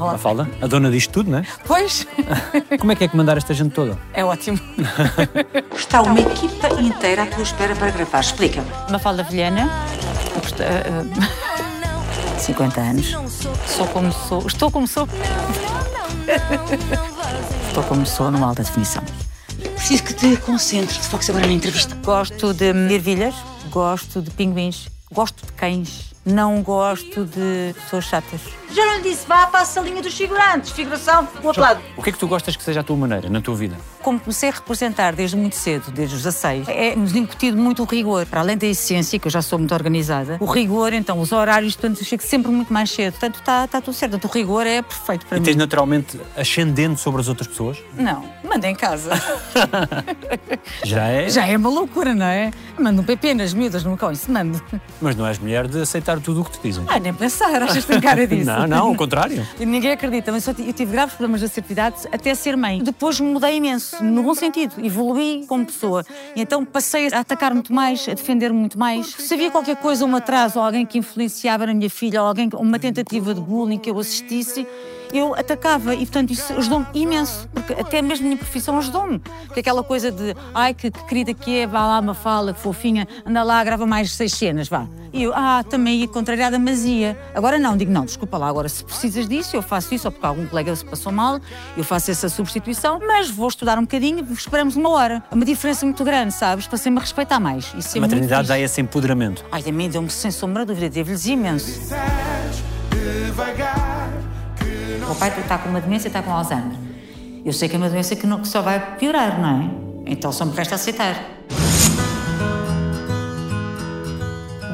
Olá. Mafalda, a dona disto tudo, não é? Pois, Como é que é comandar esta gente toda? é ótimo. Está uma equipa inteira à tua espera para gravar. Explica-me. Mafalda Vilhena, gosto- eh, 50 anos. Sou como sou. Estou como sou. Estou como sou numa alta definição. Preciso que te concentres, te foques agora na entrevista. Gosto de ervilhas, gosto de pinguins, gosto de cães, não gosto de pessoas chatas. Já não lhe disse, vá para a salinha dos figurantes. Figuração, do outro lado. O que é que tu gostas que seja a tua maneira, na tua vida? Como comecei a representar desde muito cedo, desde os 16, é-nos incutido muito o rigor. Para além da essência, que eu já sou muito organizada, o rigor, então, os horários, portanto, eu chego sempre muito mais cedo. Portanto, está está tudo certo. Portanto, o rigor é perfeito para E mim. tens naturalmente ascendente sobre as outras pessoas? Não, manda em casa. Já é, Já é uma loucura, não é? Manda um PP nas miúdas, não me isso mando. mas não és mulher de aceitar tudo o que te dizem. Ah, nem pensar, achas que tem cara disso? Não, não, ao contrário. Ninguém acredita, mas eu ti- eu tive graves problemas de assertividade até ser mãe. Depois mudei imenso, no bom sentido, evoluí como pessoa. Então passei a atacar muito mais, a defender muito mais. Se havia qualquer coisa, um atraso, ou alguém que influenciava na minha filha, ou alguém, uma tentativa de bullying que eu assistisse, eu atacava e, portanto, isso ajudou-me imenso, porque até mesmo a minha profissão ajudou-me. Porque aquela coisa de, ai, que, que querida que é, vá lá, uma fala, que fofinha, anda lá, grava mais seis cenas, vá. E eu, ah, também ia contrariada, mas ia. Agora não, digo, não, desculpa lá, agora se precisas disso, eu faço isso, ou porque algum colega se passou mal, eu faço essa substituição, mas vou estudar um bocadinho, esperamos uma hora. É uma diferença muito grande, sabes? Passei-me a respeitar mais. Isso é A maternidade dá esse empoderamento. Ai, a mim deu-me sem sombra de dúvida, teve-lhes imenso. O pai está com uma demência, está com Alzheimer. Eu sei que é uma doença que, não- que só vai piorar, não é? Então só me resta aceitar.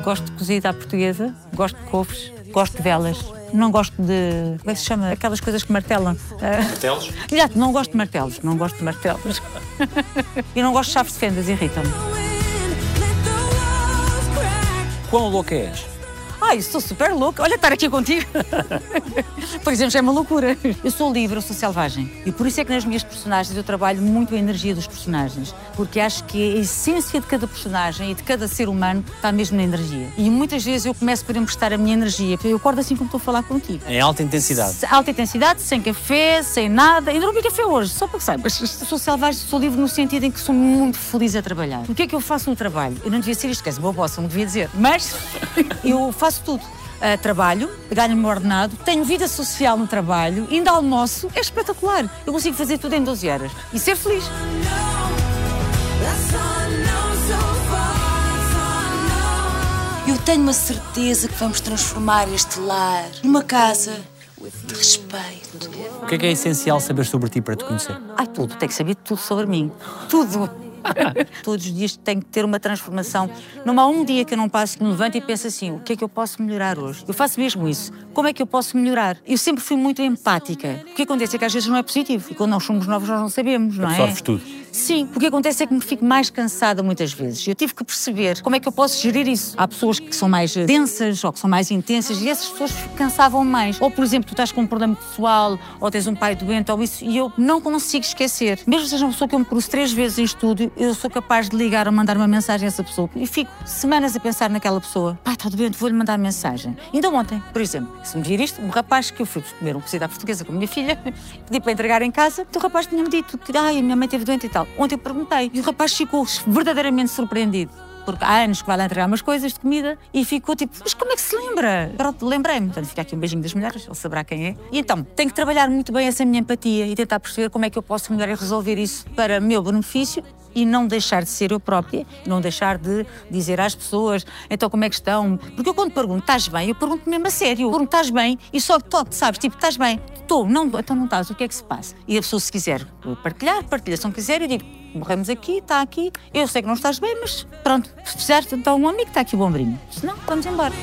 Gosto de cozida à portuguesa, gosto de couves, gosto de velas. Não gosto de. Como é que se chama? Aquelas coisas que martelam. Ah, Martelos? Exato, não gosto de martelos, não gosto de martelos. e não gosto de chaves de fendas, irritam-me. Quão louca és? Ai, sou super louca. Olha, estar aqui contigo. por exemplo, já é uma loucura. Eu sou livre, eu sou selvagem. E por isso é que nas minhas personagens eu trabalho muito a energia dos personagens. Porque acho que a essência de cada personagem e de cada ser humano está mesmo na energia. E muitas vezes eu começo por emprestar a minha energia. Eu acordo assim como estou a falar contigo. Em alta intensidade. Alta intensidade, sem café, sem nada. Ainda não vi café hoje, só para que saibas. Sou selvagem, sou livre no sentido em que sou muito feliz a trabalhar. O que é que eu faço no trabalho? Eu não devia ser isto, que és boa bossa, não devia dizer. Mas eu faço tudo. Ah, trabalho, ganho-me ordenado, tenho vida social no trabalho, ainda almoço, é espetacular. Eu consigo fazer tudo em 12 horas e ser feliz. Eu tenho uma certeza que vamos transformar este lar numa casa de respeito. O que é que é essencial saber sobre ti para te conhecer? Ai, tudo, tem que saber tudo sobre mim. Tudo. Todos os dias tenho que ter uma transformação. Não há um dia que eu não passe que me levante e pense assim: o que é que eu posso melhorar hoje? Eu faço mesmo isso. Como é que eu posso melhorar? Eu sempre fui muito empática. O que acontece é que às vezes não é positivo. E quando nós somos novos, nós não sabemos, não é? Absorves tudo. Sim, o que acontece é que me fico mais cansada muitas vezes. Eu tive que perceber como é que eu posso gerir isso. Há pessoas que são mais eh, densas ou que são mais intensas e essas pessoas cansavam mais. Ou, por exemplo, tu estás com um problema pessoal ou tens um pai doente ou isso e eu não consigo esquecer. Mesmo que seja uma pessoa que eu me cruzo três vezes em estúdio, eu sou capaz de ligar ou mandar uma mensagem a essa pessoa e fico semanas a pensar naquela pessoa. Pai, está doente, vou-lhe mandar mensagem. Ainda ontem, por exemplo, se me vir isto, um rapaz que eu fui comer um cozido à portuguesa com a minha filha, pedi para entregar em casa, o rapaz tinha-me dito que a minha mãe esteve doente e tal. Ontem perguntei e o rapaz ficou verdadeiramente surpreendido. Porque há anos que vai lá entregar umas coisas de comida e ficou tipo, mas como é que se lembra? Pronto, lembrei-me. Portanto, fica aqui um beijinho das mulheres, ele saberá quem é. E então, tenho que trabalhar muito bem essa minha empatia e tentar perceber como é que eu posso melhor resolver isso para meu benefício e não deixar de ser eu própria, não deixar de dizer às pessoas, então como é que estão? Porque eu quando pergunto, estás bem? Eu pergunto mesmo a sério. Pergunto, estás bem? E só toque, sabes? Tipo, estás bem? Estou, não, então não estás, o que é que se passa? E a pessoa, se quiser partilhar, partilha. Se não quiser, eu digo, morremos aqui, está aqui, eu sei que não estás bem, mas pronto, se precisares, então um amigo está aqui o ombrinho. Se não, vamos embora.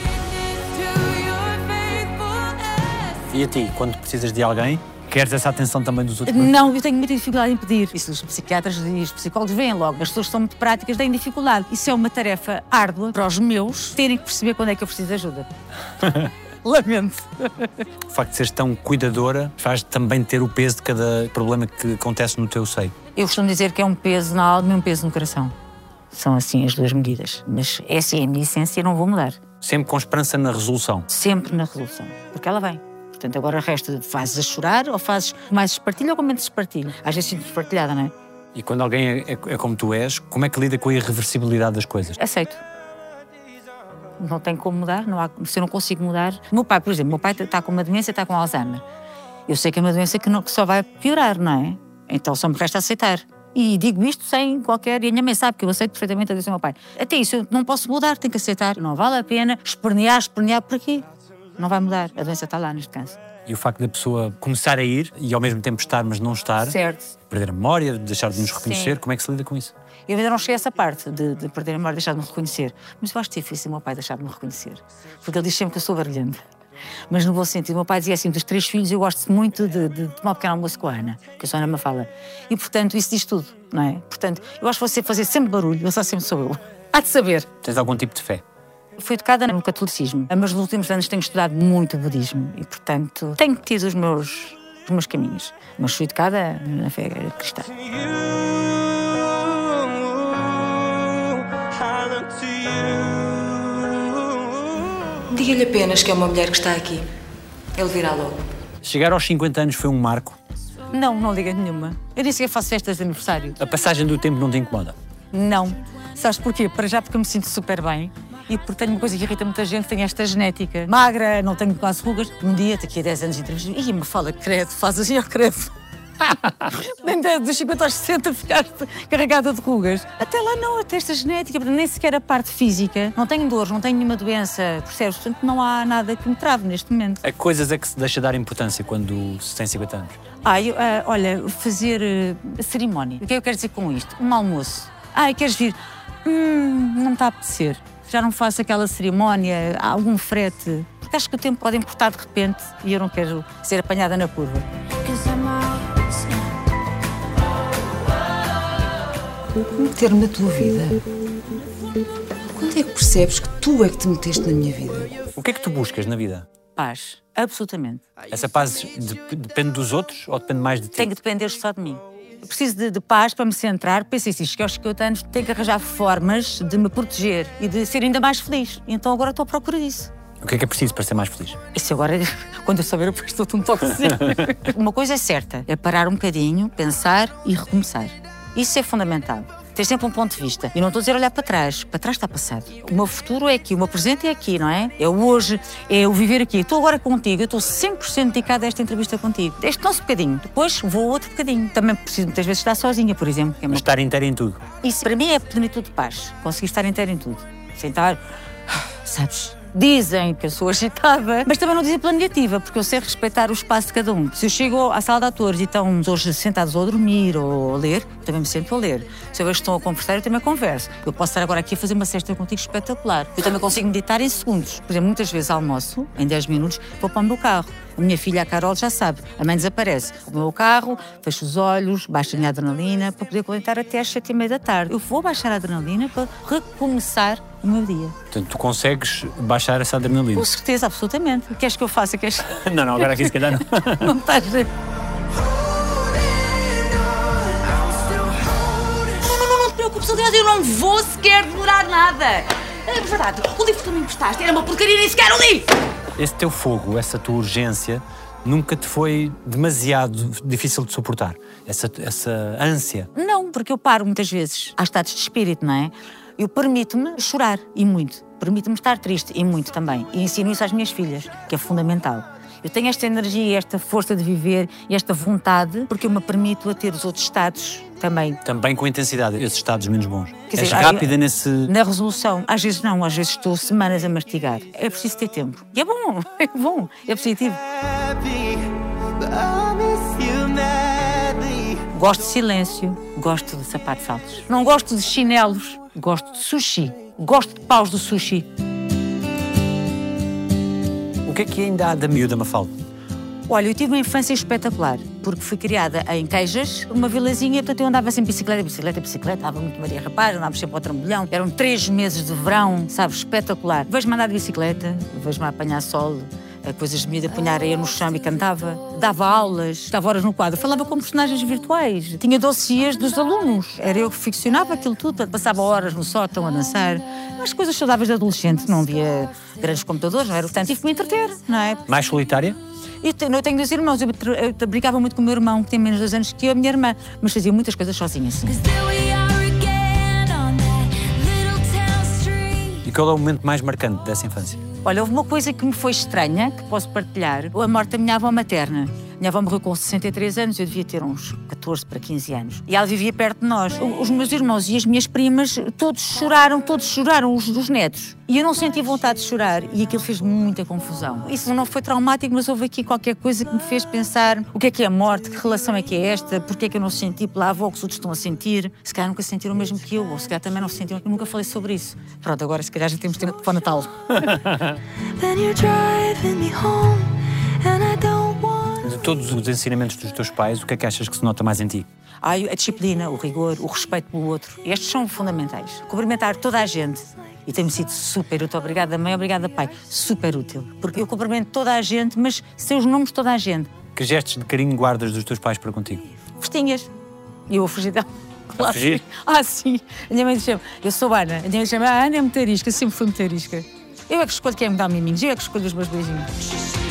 E a ti, quando precisas de alguém, Queres essa atenção também dos outros? Não, eu tenho muita dificuldade em pedir. Isso os psiquiatras e os psicólogos veem logo. As pessoas são muito práticas têm dificuldade. Isso é uma tarefa árdua para os meus terem que perceber quando é que eu preciso de ajuda. Lamento. O facto de seres tão cuidadora faz também ter o peso de cada problema que acontece no teu seio. Eu costumo dizer que é um peso na alma e um peso no coração. São assim as duas medidas. Mas essa é a minha essência e não vou mudar. Sempre com esperança na resolução. Sempre na resolução. Porque ela vem. Portanto, agora resta fazes a chorar ou fazes mais espartilho ou com menos espartilho. Às vezes sinto espartilhada, não é? E quando alguém é, é- é como tu és, como é que lida com a irreversibilidade das coisas? Aceito. Não tem como mudar, não há, se eu não consigo mudar. Meu pai, por exemplo, meu pai está com uma doença, está com Alzheimer. Eu sei que é uma doença que, não, que só vai piorar, não é? Então só me resta aceitar. E digo isto sem qualquer. E a minha mãe sabe que eu aceito perfeitamente a doença do meu pai. Até isso eu não posso mudar, tenho que aceitar. Não vale a pena espernear, espernear por aqui. Não vai mudar. A doença está lá neste caso. E o facto da pessoa começar a ir e ao mesmo tempo estar, mas não estar, Certo. perder a memória, deixar de nos reconhecer, Sim. como é que se lida com isso? Eu ainda não cheguei a essa parte de, de perder a memória, deixar de me reconhecer. Mas eu acho difícil o meu pai deixar de me reconhecer. Porque ele diz sempre que eu sou barulhenta. Mas no bom sentido, o meu pai dizia assim: dos três filhos, eu gosto muito de, de tomar um pequeno almoço com a Ana, que a Ana Mafala. E portanto, isso diz tudo, não é? Portanto, eu acho que você fazer sempre barulho, eu só sempre sou eu. Há de saber. Tens algum tipo de fé? Fui educada no catolicismo, mas nos últimos anos tenho estudado muito o budismo e, portanto, tenho tido os meus, os meus caminhos. Mas fui educada na fé cristã. Diga-lhe apenas que é uma mulher que está aqui. Ele virá logo. Chegar aos 50 anos foi um marco. Não, não liga nenhuma. Eu nem sequer faço festas de aniversário. A passagem do tempo não te incomoda. Não. Sabes porquê? Para já porque eu me sinto super bem. E porque tenho uma coisa que irrita muita gente, tenho esta genética. Magra, não tenho quase rugas. Um dia, daqui a 10 anos entrevista, e me fala, credo, faz assim, ó, credo. Nem dos 50 aos 60 ficaste carregada de rugas. Até lá não, até esta genética, nem sequer a parte física. Não tenho dores, não tenho nenhuma doença, percebes? Portanto, não há nada que me trave neste momento. A coisas é que se deixa dar importância quando se tem 50 anos? Ah, eu, ah, olha, fazer a cerimónia. O que é que eu quero dizer com isto? Um almoço. Ah, queres vir? Hum, não está a apetecer. Já não faço aquela cerimónia, há algum frete. Porque acho que o tempo pode encurtar de repente e eu não quero ser apanhada na curva. Meter-me na tua vida. Quando é que percebes que tu é que te meteste na minha vida? O que é que tu buscas na vida? Paz, absolutamente. Essa paz de- depende dos outros ou depende mais de ti? Tem que depender só de mim. Eu preciso de, de paz para me centrar. Pensei assim, cheguei aos 50 anos, tenho que arranjar formas de me proteger e de ser ainda mais feliz. Então agora estou à procura disso. O que é que é preciso para ser mais feliz? Isso agora, quando eu souber, eu estou-te um toque. Uma coisa é certa, é parar um bocadinho, pensar e recomeçar. Isso é fundamental. Ter sempre um ponto de vista. E não estou a dizer olhar para trás. Para trás está passado. O meu futuro é aqui, o meu presente é aqui, não é? É o hoje, é o viver aqui. Estou agora contigo, eu estou 100% dedicada a esta entrevista contigo. Este nosso bocadinho. Depois vou outro bocadinho. Também preciso muitas vezes estar sozinha, por exemplo. é Mas estar inteiro em tudo. isso para mim é plenitude de paz. Conseguir estar inteiro em tudo. Sentar, sabes? Dizem que eu sou agitada, mas também não dizem pela negativa, porque eu sei respeitar o espaço de cada um. Se eu chego à sala de atores e estão hoje sentados ou a dormir ou a ler, também me sento a ler. Se eu vejo que estão a conversar, eu também converso. Eu posso estar agora aqui a fazer uma cesta contigo espetacular. Eu também consigo meditar em segundos. Por exemplo, muitas vezes almoço, em 10 minutos, vou para o meu carro. A minha filha, a Carol, já sabe. A mãe desaparece. O meu carro, fecho os olhos, baixo a minha adrenalina para poder aguentar até às 7 e meia da tarde. Eu vou baixar a adrenalina para recomeçar o meu dia. Portanto, tu consegues baixar essa adrenalina. Com certeza, absolutamente. Queres que eu faça? Queres... Não, não, agora aqui se calhar não. Não me estás a... Não, não, não, não te preocupes, aliás, eu não vou sequer demorar nada. É verdade, o livro que tu me emprestaste era uma porcaria, nem sequer o li. Esse teu fogo, essa tua urgência, nunca te foi demasiado difícil de suportar. Essa, essa ânsia. Não, porque eu paro muitas vezes. Há estados de espírito, não é? Eu permito-me chorar, e muito. Permito-me estar triste, e muito também. E ensino isso às minhas filhas, que é fundamental. Eu tenho esta energia, esta força de viver e esta vontade, porque eu me permito a ter os outros estados também. Também com intensidade, esses estados menos bons. Quer És dizer, rápida nesse. Na resolução, às vezes não, às vezes estou semanas a mastigar. É preciso ter tempo. E é bom, é bom, é positivo. Gosto de silêncio, gosto de sapatos altos. Não gosto de chinelos, gosto de sushi. Gosto de paus do sushi. O que é que ainda há da miúda Mafalda? Olha, eu tive uma infância espetacular, porque fui criada em Queijas, uma vilazinha, portanto eu andava sempre bicicleta, bicicleta, bicicleta, andava muito Maria Rapaz, andava sempre ao trambolhão. Eram três meses de verão, sabes, espetacular. Vejo-me andar de bicicleta, vejo-me apanhar sol, coisas de miúda, areia no chão e cantava. Dava aulas, estava horas no quadro, falava com personagens virtuais. Tinha dossiês dos alunos. Era eu que ficcionava aquilo tudo, passava horas no sótão a dançar. As coisas saudáveis de adolescente, não havia grandes computadores, não era? Portanto, tive que me entreter, não é? Mais solitária? Eu tenho, eu tenho dois irmãos, eu, eu brincava muito com o meu irmão, que tem menos de dois anos que eu, a minha irmã, mas fazia muitas coisas sozinha, assim. E qual é o momento mais marcante dessa infância? Olha, houve uma coisa que me foi estranha, que posso partilhar, a morte da minha avó materna. Minha avó morreu com 63 anos, eu devia ter uns 14 para 15 anos. E ela vivia perto de nós. Os meus irmãos e as minhas primas, todos choraram, todos choraram, os, os netos. E eu não senti vontade de chorar e aquilo fez muita confusão. Isso não foi traumático, mas houve aqui qualquer coisa que me fez pensar o que é que é a morte, que relação é que é esta, porque é que eu não senti pela avó que os outros estão a sentir. Se calhar nunca sentiram o mesmo que eu, ou se calhar também não sentiram. Eu nunca falei sobre isso. Pronto, agora se calhar já temos tempo para o Natal. todos os ensinamentos dos teus pais, o que é que achas que se nota mais em ti? Ai, a disciplina, o rigor, o respeito pelo outro. Estes são fundamentais. Cumprimentar toda a gente. E tem-me sido super útil. Obrigada, mãe, obrigada, pai. Super útil. Porque eu cumprimento toda a gente, mas sei os nomes de toda a gente. Que gestos de carinho guardas dos teus pais para contigo? Festinhas. E eu a fugir dela. Claro, fugir? sim. Ah, sim. A minha mãe chama. Eu sou Ana. A minha mãe chama. A Ana é muito arisca, sempre fui muito arisca. Eu é que escolho quem me dá miminhos, eu é que escolho os meus beijinhos.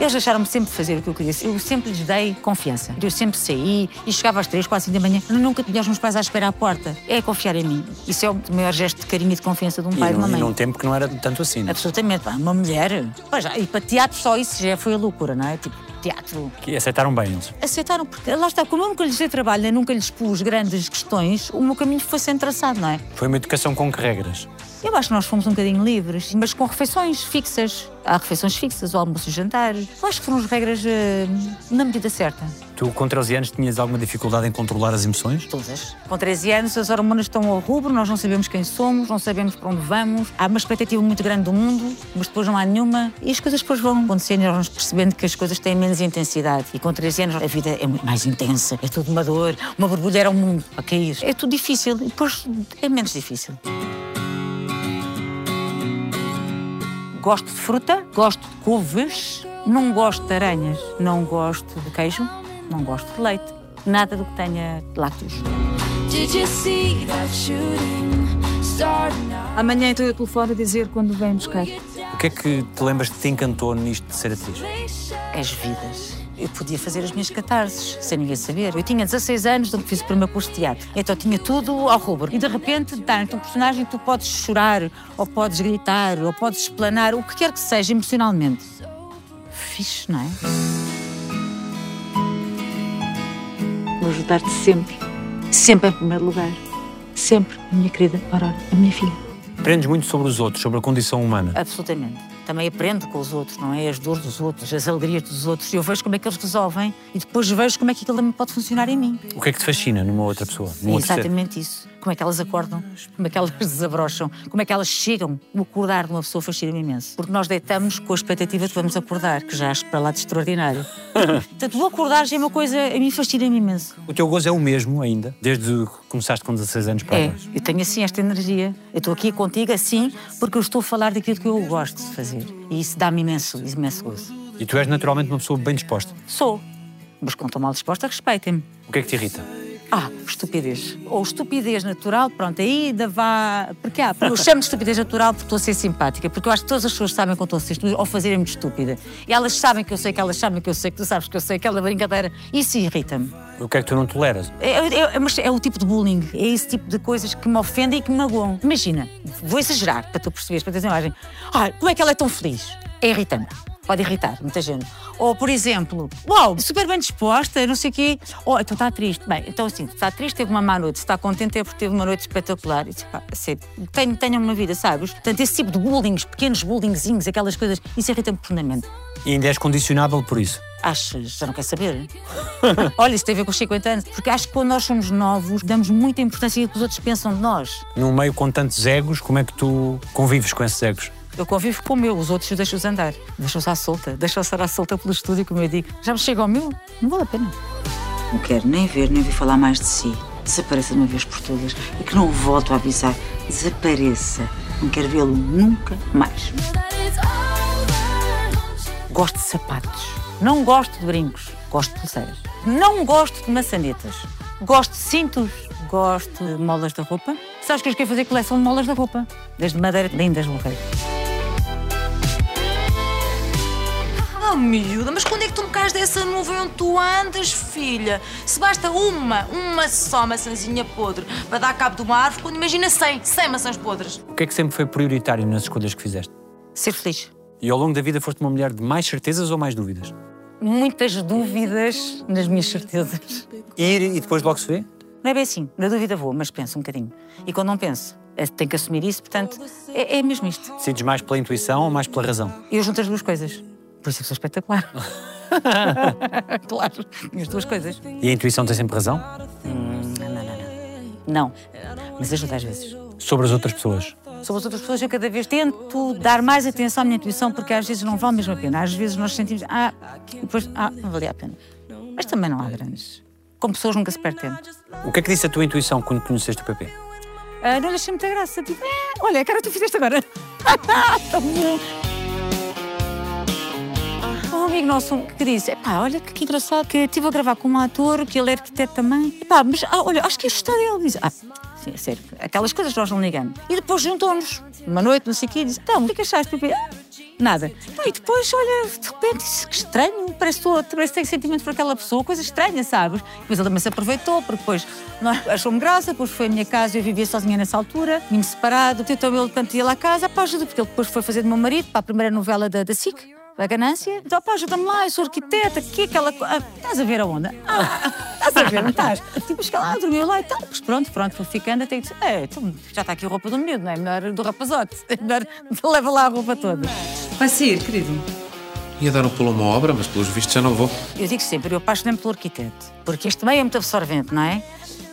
Eles deixaram-me sempre fazer o que eu queria. Eu sempre lhes dei confiança. Eu sempre saí e chegava às três, quase cinco da manhã. Eu nunca tinha os meus pais à espera à porta. É confiar em mim. Isso é o maior gesto de carinho e de confiança de um pai e, e de uma num, e mãe. num tempo que não era tanto assim. Não? Absolutamente. Pá, Uma mulher. Pois já, e para teatro só isso já foi a loucura, não é? Tipo, teatro. Que aceitaram bem eles. Aceitaram, porque lá está, como eu nunca lhes dei trabalho, nem nunca lhes pus grandes questões, o meu caminho foi sendo traçado, não é? Foi uma educação com que regras? Eu acho que nós fomos um bocadinho livres, mas com refeições fixas. Há refeições fixas, o almoço e o jantar. Eu acho que foram as regras eh, na medida certa. Tu, com 13 anos, tinhas alguma dificuldade em controlar as emoções? Todas. Com 13 anos, as hormonas estão ao rubro, nós não sabemos quem somos, não sabemos para onde vamos. Há uma expectativa muito grande do mundo, mas depois não há nenhuma. E as coisas depois vão acontecendo e nós vamos percebendo que as coisas têm menos intensidade. E com 13 anos, a vida é muito mais intensa. É tudo uma dor, uma borbulha era o mundo a cair. É tudo difícil e depois é menos difícil. Gosto de fruta, gosto de couves, não gosto de aranhas, não gosto de queijo, não gosto de leite. Nada do que tenha lácteos. Did you see that shooting star now? Amanhã estou eu telefone a dizer quando vem buscar. O que é que te lembras que te encantou nisto de ser atriz? As vidas. Eu podia fazer as minhas catarses, sem ninguém saber. Eu tinha 16 anos quando fiz o primeiro curso de teatro. Então tinha tudo ao rubro. E de repente, dá-te um personagem tu podes chorar, ou podes gritar, ou podes explanar, o que quer que seja emocionalmente. Fixe, não é? Vou ajudar-te sempre. Sempre em primeiro lugar. Sempre, minha querida Aurora, a minha filha. Aprendes muito sobre os outros, sobre a condição humana. Absolutamente. Também aprendo com os outros, não é? As dores dos outros, as alegrias dos outros. Eu vejo como é que eles resolvem e depois vejo como é que aquilo também pode funcionar em mim. O que é que te fascina numa outra pessoa? Num É outro ser? exatamente isso. Como é que elas acordam, como é que elas desabrocham, como é que elas chegam. O acordar de uma pessoa fascina-me imenso. Porque nós deitamos com a expectativa de vamos acordar, que já acho para lá de extraordinário. Portanto, o acordar já é uma coisa, a mim fascina-me imenso. O teu gozo é o mesmo ainda, desde que começaste com 16 anos para É, eu tenho assim esta energia. Eu estou aqui contigo assim porque eu estou a falar daquilo que eu gosto de fazer. E isso dá-me imenso, imenso gozo. E tu és naturalmente uma pessoa bem disposta. Sou. Mas quando estou mal disposta, respeitem-me. O que é que te irrita? Ah, estupidez. Ou estupidez natural, pronto, aí ainda vá. Porque há. Eu chamo de estupidez natural porque estou a ser simpática, porque eu acho que todas as pessoas sabem que eu estou a ser estúpida ou fazerem-me de estúpida. E elas sabem que eu sei que elas sabem que eu sei que tu sabes que eu sei aquela brincadeira. Isso irrita-me. O que é que tu não toleras? É, é- é- mas é o tipo de bullying, é esse tipo de coisas que me ofendem e que me magoam. Imagina, vou exagerar para tu perceberes, para teres uma imagem. Ah, como é que ela é tão feliz? É irritante. Pode irritar muita gente. Ou, por exemplo, uau, super bem disposta, não sei o quê. Oh, então está triste. Bem, então assim, está triste, teve uma má noite. Se está contente é porque teve uma noite espetacular. E, pá, sério, tenho, tenho uma vida, sabes? Portanto, esse tipo de bullying, pequenos bullyingzinhos, aquelas coisas, isso irrita-me profundamente. E ainda és condicionável por isso. Achas? Já não quer saber? Olha, isso tem a ver com os 50 anos. Porque acho que quando nós somos novos, damos muita importância ao que os outros pensam de nós. Num meio com tantos egos, como é que tu convives com esses egos? Eu convivo com o meu, os outros deixo-os andar. Deixo-os à solta, deixo-os estar à solta pelo estúdio, como eu digo. Já me chega ao meu, não vale a pena. Não quero nem ver, nem ouvir falar mais de si. Desapareça de uma vez por todas e que não o volto a avisar. Desapareça. Não quero vê-lo nunca mais. Gosto de sapatos. Não gosto de brincos. Gosto de pulseiras. Não gosto de maçanetas. Gosto de cintos. Gosto de molas de roupa. Sabes que eu quero fazer coleção de molas de roupa? Desde madeira, lindas, morrer. Oh, miúda, mas quando é que tu me cais dessa nuvem onde tu andas, filha? Se basta uma, uma só maçãzinha podre para dar cabo de uma árvore, quando imagina 100, 100 maçãs podres. O que é que sempre foi prioritário nas escolhas que fizeste? Ser feliz. E ao longo da vida foste uma mulher de mais certezas ou mais dúvidas? Muitas dúvidas nas minhas certezas. Ir e depois logo se vê? Não é bem assim. Na dúvida vou, mas penso um bocadinho. E quando não penso, é- tenho que assumir isso, portanto, é, é mesmo isto. Decides mais pela intuição ou mais pela razão? Eu junto as duas coisas. Por isso eu sou espetacular. claro, as duas coisas. E a intuição tem sempre razão? Não, não, não, não. Não, mas ajuda às vezes. Sobre as outras pessoas? Sobre as outras pessoas, eu cada vez tento dar mais atenção à minha intuição, porque às vezes não vale mesmo a pena. Às vezes nós sentimos, ah, e depois, ah, não valia a pena. Mas também não há grandes. Com pessoas nunca se perde tempo. O que é que disse a tua intuição quando conheceste o PP? Ah, não lhe achei muita graça. Tipo, "Eh, olha, cara tu fizeste agora. Tão bom. Amigo nosso que disse: Epá, olha que engraçado que estive a gravar com um ator, que ele é arquiteto também. Epá, mas ah, olha, acho que ia gostar dele. Diz, ah, sim, é sério, aquelas coisas nós não ligamos. E depois juntou-nos, uma noite, não sei o quê, e disse: Então, o que é que achaste? "Ah, Nada. Pá, E depois, olha, de repente, disse, que estranho, parece que, parece que tenho sentimento por aquela pessoa, coisa estranha, sabes? Depois ele também se aproveitou, porque depois achou-me graça, depois foi à minha casa, eu vivia sozinha nessa altura, me separado, então ele, quando ia lá a casa, pá, ajuda, porque ele depois foi fazer do meu marido, para a primeira novela da, da SIC. A ganância, então pá, ajuda-me lá, eu sou arquiteta, que aquela co- ah, Estás a ver a onda? Ah, estás a ver, não estás? Tipo, chega lá, dormiu lá e tal. Pois pronto, pronto, fui ficando até que disse, é, então, já está aqui a roupa do miúdo, não é? Melhor do rapazote, é melhor leva lá a roupa toda. Vai sair, querido. Ia dar um pulo a uma obra, mas pelos vistos já não vou. Eu digo sempre, eu apaixonei-me pelo arquiteto, porque este meio é muito absorvente, não é?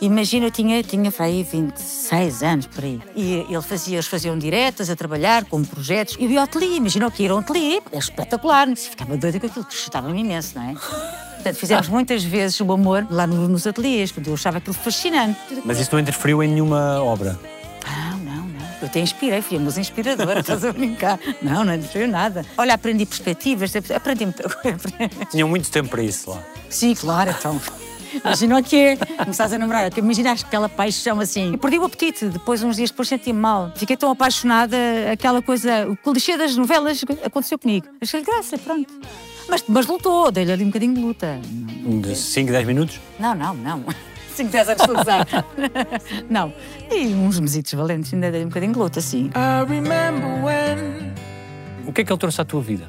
Imagina, eu tinha, tinha para aí 26 anos por aí. E ele fazia, eles faziam diretas a trabalhar com projetos. E eu ia ao ateliê, imagina o que ir ao ateliê, é espetacular. Ficava doida com aquilo, que excitava-me imenso, não é? Portanto, fizemos muitas vezes o amor lá no- nos ateliês, porque eu achava aquilo fascinante. Mas isso não interferiu em nenhuma obra. Não, não, não. Eu até inspirei, fui a musa inspiradora, estás a brincar. Não, não interferiu nada. Olha, aprendi perspectivas, aprendi muita coisa. Tinham muito tempo para isso lá. Sim, claro, então. Imagina o que é. Começaste a namorar. que Imaginaste aquela paixão assim. Eu perdi o apetite. Depois, uns dias depois, senti-me mal. Fiquei tão apaixonada. Aquela coisa. O clichê das novelas aconteceu comigo. Achei graça, pronto. Mas, mas lutou. Dei-lhe ali um bocadinho de luta. De 5, 10 minutos? Não, não, não. 5, 10 anos de usar. Não. E uns mesitos valentes. Ainda dei um bocadinho de luta, sim. I remember when O que é que ele trouxe à tua vida?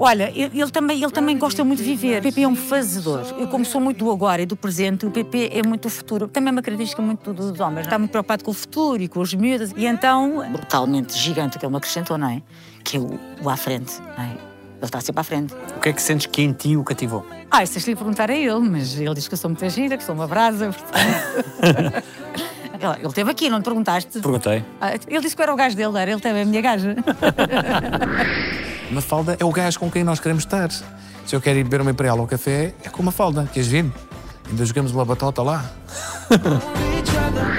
Olha, ele, ele também, ele também gosta muito de viver. O PP é um fazedor. Eu, como sou muito do agora e do presente, o PP é muito do futuro. Também é uma característica muito do- dos homens. Está muito preocupado com o futuro e com os miúdos. E então, brutalmente gigante, que ele me acrescentou, não é? Que é o, o à frente, não é? Ele está sempre à frente. O que é que sentes que em ti o cativou? Ah, isso de lhe perguntar a ele, mas ele diz que eu sou muito gira, que sou uma brasa. portanto. ele, ele esteve aqui, não te perguntaste? Perguntei. Ah, ele disse que era o gajo dele, era ele também a minha gaja. Mafalda é o gajo com quem nós queremos estar. Se eu quero ir beber uma imperial ao café, é com Mafalda. Queres vir? Ainda jogamos uma batota lá.